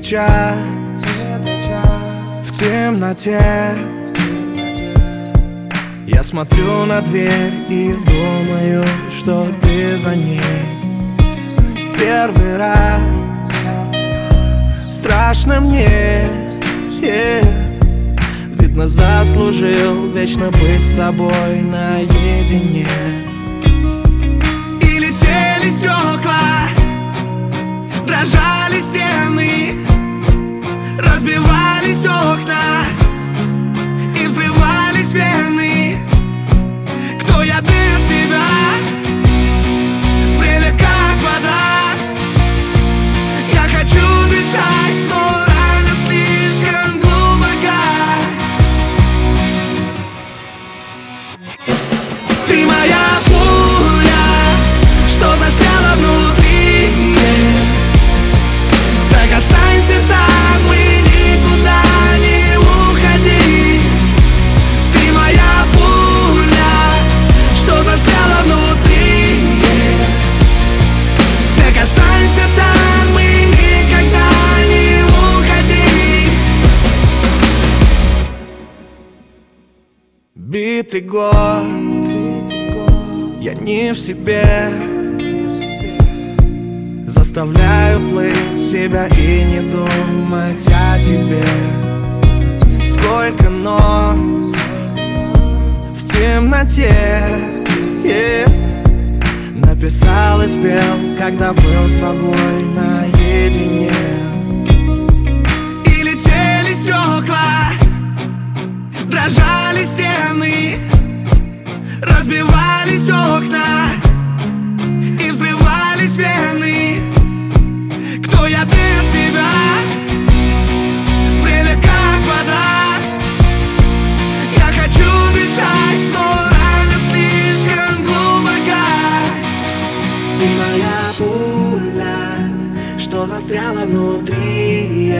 час. В темноте. Я смотрю на дверь и думаю, что ты за ней. Первый раз. Страшно мне. Yeah. Видно заслужил вечно быть собой наедине Разбивались окна И взрывались вены Кто я без тебя? Битый год, я не в себе. Заставляю плыть себя и не думать о тебе. Сколько ног в темноте. Yeah. Написал и спел, когда был с собой наедине застряло внутри.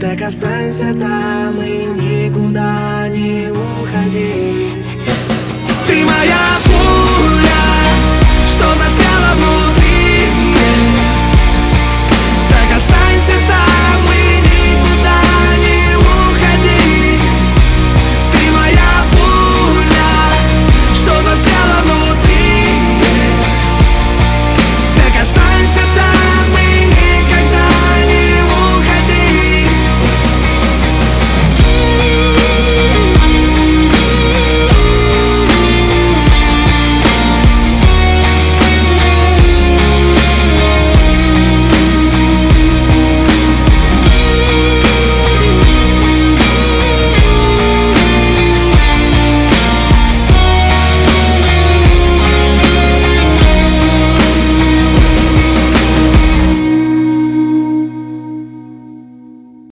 Так останься там и никуда не уходи